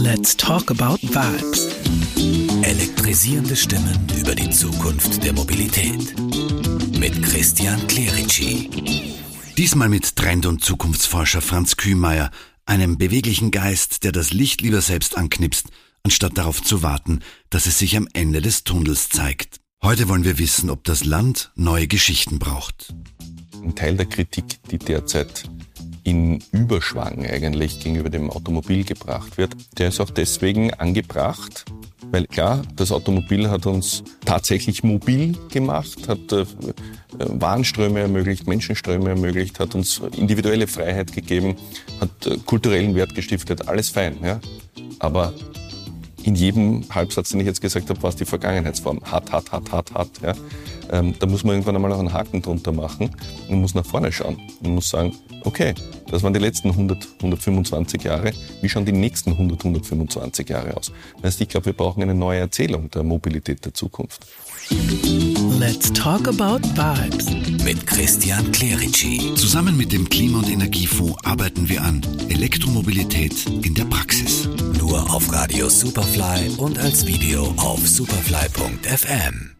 Let's talk about vibes. Elektrisierende Stimmen über die Zukunft der Mobilität. Mit Christian Clerici. Diesmal mit Trend- und Zukunftsforscher Franz Kühmeier, einem beweglichen Geist, der das Licht lieber selbst anknipst, anstatt darauf zu warten, dass es sich am Ende des Tunnels zeigt. Heute wollen wir wissen, ob das Land neue Geschichten braucht. Ein Teil der Kritik, die derzeit in Überschwang eigentlich gegenüber dem Automobil gebracht wird, der ist auch deswegen angebracht, weil klar, das Automobil hat uns tatsächlich mobil gemacht, hat äh, Warenströme ermöglicht, Menschenströme ermöglicht, hat uns individuelle Freiheit gegeben, hat äh, kulturellen Wert gestiftet, alles fein. Ja? Aber in jedem Halbsatz, den ich jetzt gesagt habe, war es die Vergangenheitsform. Hart, hart, hart, hart, hart. Ja? Ähm, da muss man irgendwann einmal noch einen Haken drunter machen und muss nach vorne schauen und muss sagen, okay, das waren die letzten 100, 125 Jahre. Wie schauen die nächsten 100, 125 Jahre aus? Das heißt, ich glaube, wir brauchen eine neue Erzählung der Mobilität der Zukunft. Let's talk about vibes. Mit Christian Clerici. Zusammen mit dem Klima- und Energiefonds arbeiten wir an Elektromobilität in der Praxis. Nur auf Radio Superfly und als Video auf superfly.fm.